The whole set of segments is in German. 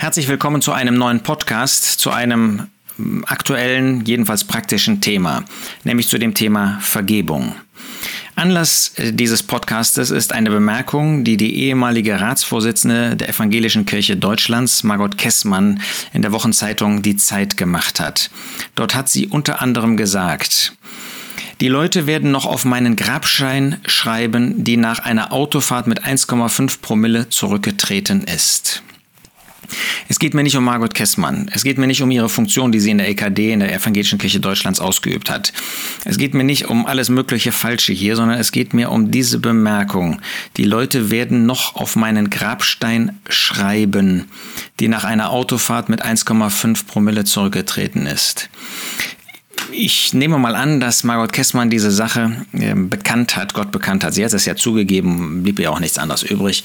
Herzlich willkommen zu einem neuen Podcast, zu einem mm, aktuellen, jedenfalls praktischen Thema, nämlich zu dem Thema Vergebung. Anlass äh, dieses Podcastes ist eine Bemerkung, die die ehemalige Ratsvorsitzende der Evangelischen Kirche Deutschlands, Margot Kessmann, in der Wochenzeitung Die Zeit gemacht hat. Dort hat sie unter anderem gesagt, die Leute werden noch auf meinen Grabschein schreiben, die nach einer Autofahrt mit 1,5 Promille zurückgetreten ist. Es geht mir nicht um Margot Kessmann. Es geht mir nicht um ihre Funktion, die sie in der EKD, in der Evangelischen Kirche Deutschlands ausgeübt hat. Es geht mir nicht um alles mögliche Falsche hier, sondern es geht mir um diese Bemerkung. Die Leute werden noch auf meinen Grabstein schreiben, die nach einer Autofahrt mit 1,5 Promille zurückgetreten ist. Ich nehme mal an, dass Margot Kessmann diese Sache äh, bekannt hat, Gott bekannt hat. Sie hat es ja zugegeben, blieb ihr auch nichts anderes übrig.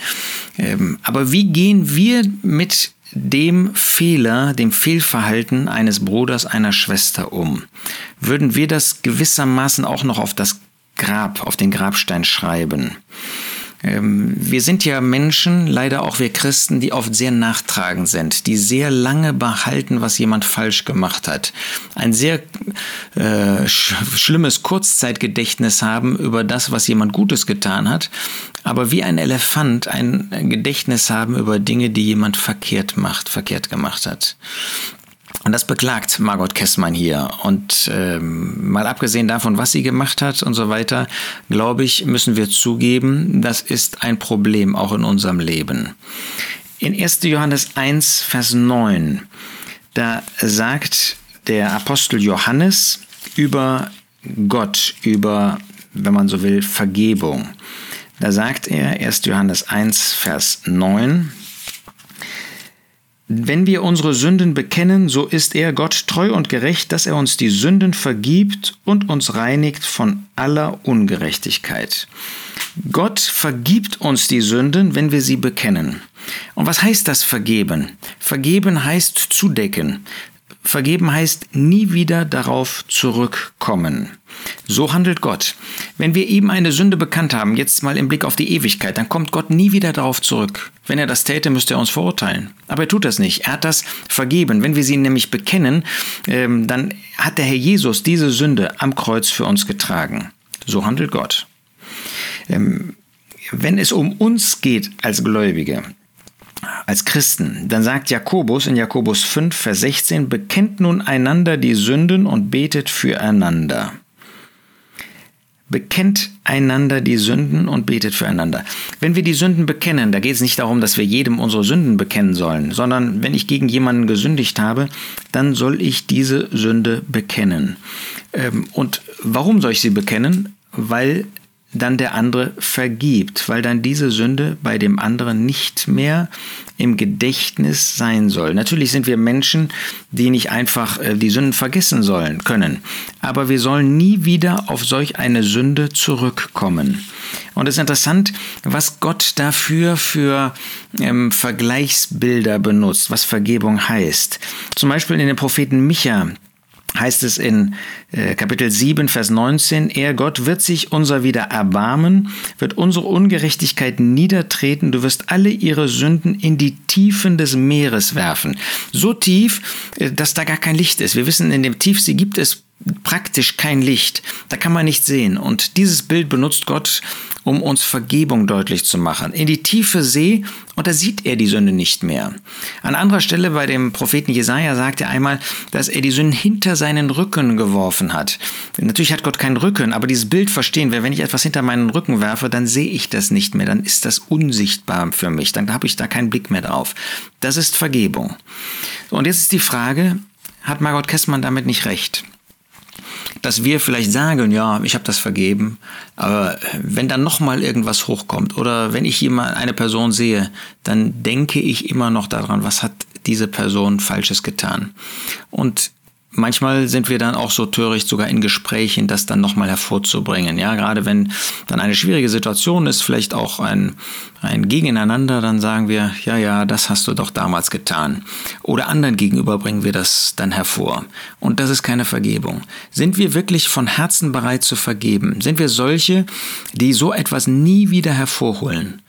Ähm, aber wie gehen wir mit dem Fehler, dem Fehlverhalten eines Bruders, einer Schwester um? Würden wir das gewissermaßen auch noch auf das Grab, auf den Grabstein schreiben? Ähm, wir sind ja Menschen, leider auch wir Christen, die oft sehr nachtragend sind, die sehr lange behalten, was jemand falsch gemacht hat. Ein sehr äh, sch schlimmes Kurzzeitgedächtnis haben über das, was jemand Gutes getan hat, aber wie ein Elefant ein Gedächtnis haben über Dinge, die jemand verkehrt macht, verkehrt gemacht hat. Und das beklagt Margot Kessmann hier. Und ähm, mal abgesehen davon, was sie gemacht hat und so weiter, glaube ich, müssen wir zugeben, das ist ein Problem auch in unserem Leben. In 1. Johannes 1, Vers 9, da sagt der Apostel Johannes über Gott, über, wenn man so will, Vergebung. Da sagt er, 1. Johannes 1, Vers 9, wenn wir unsere Sünden bekennen, so ist er Gott treu und gerecht, dass er uns die Sünden vergibt und uns reinigt von aller Ungerechtigkeit. Gott vergibt uns die Sünden, wenn wir sie bekennen. Und was heißt das vergeben? Vergeben heißt zudecken. Vergeben heißt nie wieder darauf zurückkommen. So handelt Gott. Wenn wir ihm eine Sünde bekannt haben, jetzt mal im Blick auf die Ewigkeit, dann kommt Gott nie wieder darauf zurück. Wenn er das täte, müsste er uns verurteilen. Aber er tut das nicht. Er hat das vergeben. Wenn wir sie nämlich bekennen, ähm, dann hat der Herr Jesus diese Sünde am Kreuz für uns getragen. So handelt Gott. Ähm, wenn es um uns geht als Gläubige, als Christen, dann sagt Jakobus in Jakobus 5, Vers 16, bekennt nun einander die Sünden und betet füreinander. Bekennt einander die Sünden und betet füreinander. Wenn wir die Sünden bekennen, da geht es nicht darum, dass wir jedem unsere Sünden bekennen sollen, sondern wenn ich gegen jemanden gesündigt habe, dann soll ich diese Sünde bekennen. Ähm, und warum soll ich sie bekennen? Weil dann der andere vergibt, weil dann diese Sünde bei dem anderen nicht mehr im Gedächtnis sein soll. Natürlich sind wir Menschen, die nicht einfach äh, die Sünden vergessen sollen können, aber wir sollen nie wieder auf solch eine Sünde zurückkommen. Und es ist interessant, was Gott dafür für ähm, Vergleichsbilder benutzt, was Vergebung heißt. Zum Beispiel in den Propheten Micha, heißt es in äh, Kapitel 7, Vers 19, er Gott wird sich unser wieder erbarmen, wird unsere Ungerechtigkeit niedertreten, du wirst alle ihre Sünden in die Tiefen des Meeres werfen. So tief, äh, dass da gar kein Licht ist. Wir wissen, in dem Tiefsee gibt es praktisch kein Licht. Da kann man nicht sehen. Und dieses Bild benutzt Gott, um uns Vergebung deutlich zu machen. In die tiefe See, und da sieht er die Sünde nicht mehr. An anderer Stelle bei dem Propheten Jesaja sagt er einmal, dass er die Sünden hinter seinen Rücken geworfen hat. Natürlich hat Gott keinen Rücken, aber dieses Bild verstehen wir, wenn ich etwas hinter meinen Rücken werfe, dann sehe ich das nicht mehr, dann ist das unsichtbar für mich, dann habe ich da keinen Blick mehr drauf. Das ist Vergebung. Und jetzt ist die Frage, hat Margot Kessmann damit nicht recht? Dass wir vielleicht sagen, ja, ich habe das vergeben, aber wenn dann noch mal irgendwas hochkommt oder wenn ich jemand eine Person sehe, dann denke ich immer noch daran, was hat diese Person falsches getan. Und manchmal sind wir dann auch so töricht, sogar in Gesprächen das dann nochmal hervorzubringen. Ja, gerade wenn dann eine schwierige Situation ist, vielleicht auch ein, ein Gegeneinander, dann sagen wir, ja, ja, das hast du doch damals getan. Oder anderen gegenüber bringen wir das dann hervor. Und das ist keine Vergebung. Sind wir wirklich von Herzen bereit zu vergeben? Sind wir solche, die so etwas nie wieder hervorholen?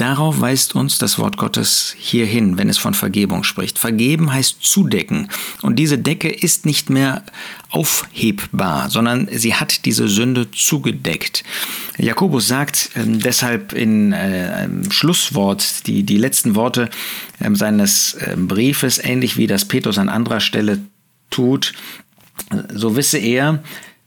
Darauf weist uns das Wort Gottes hier hin, wenn es von Vergebung spricht. Vergeben heißt zudecken. Und diese Decke ist nicht mehr aufhebbar, sondern sie hat diese Sünde zugedeckt. Jakobus sagt äh, deshalb in äh, Schlusswort, die, die letzten Worte äh, seines äh, Briefes, ähnlich wie das Petrus an anderer Stelle tut, so wisse er,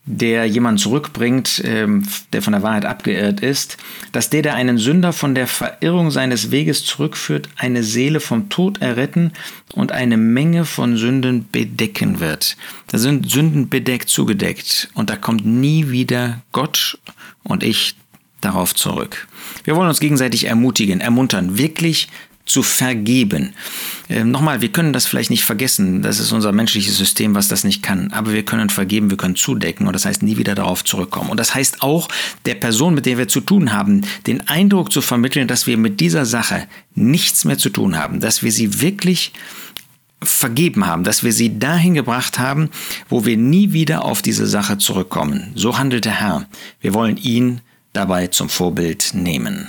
der jemand zurückbringt, ähm, der von der Wahrheit abgeirrt ist, dass der, der einen Sünder von der Verirrung seines Weges zurückführt, eine Seele vom Tod erretten und eine Menge von Sünden bedecken wird. Da sind Sünden bedeckt, zugedeckt und da kommt nie wieder Gott und ich darauf zurück. Wir wollen uns gegenseitig ermutigen, ermuntern, wirklich zu vergeben. Ähm, nochmal, wir können das vielleicht nicht vergessen. Das ist unser menschliches System, was das nicht kann. Aber wir können vergeben, wir können zudecken und das heißt nie wieder darauf zurückkommen. Und das heißt auch, der Person, mit der wir zu tun haben, den Eindruck zu vermitteln, dass wir mit dieser Sache nichts mehr zu tun haben, dass wir sie wirklich vergeben haben, dass wir sie dahin gebracht haben, wo wir nie wieder auf diese Sache zurückkommen. So handelt der Herr. Wir wollen ihn dabei zum Vorbild nehmen.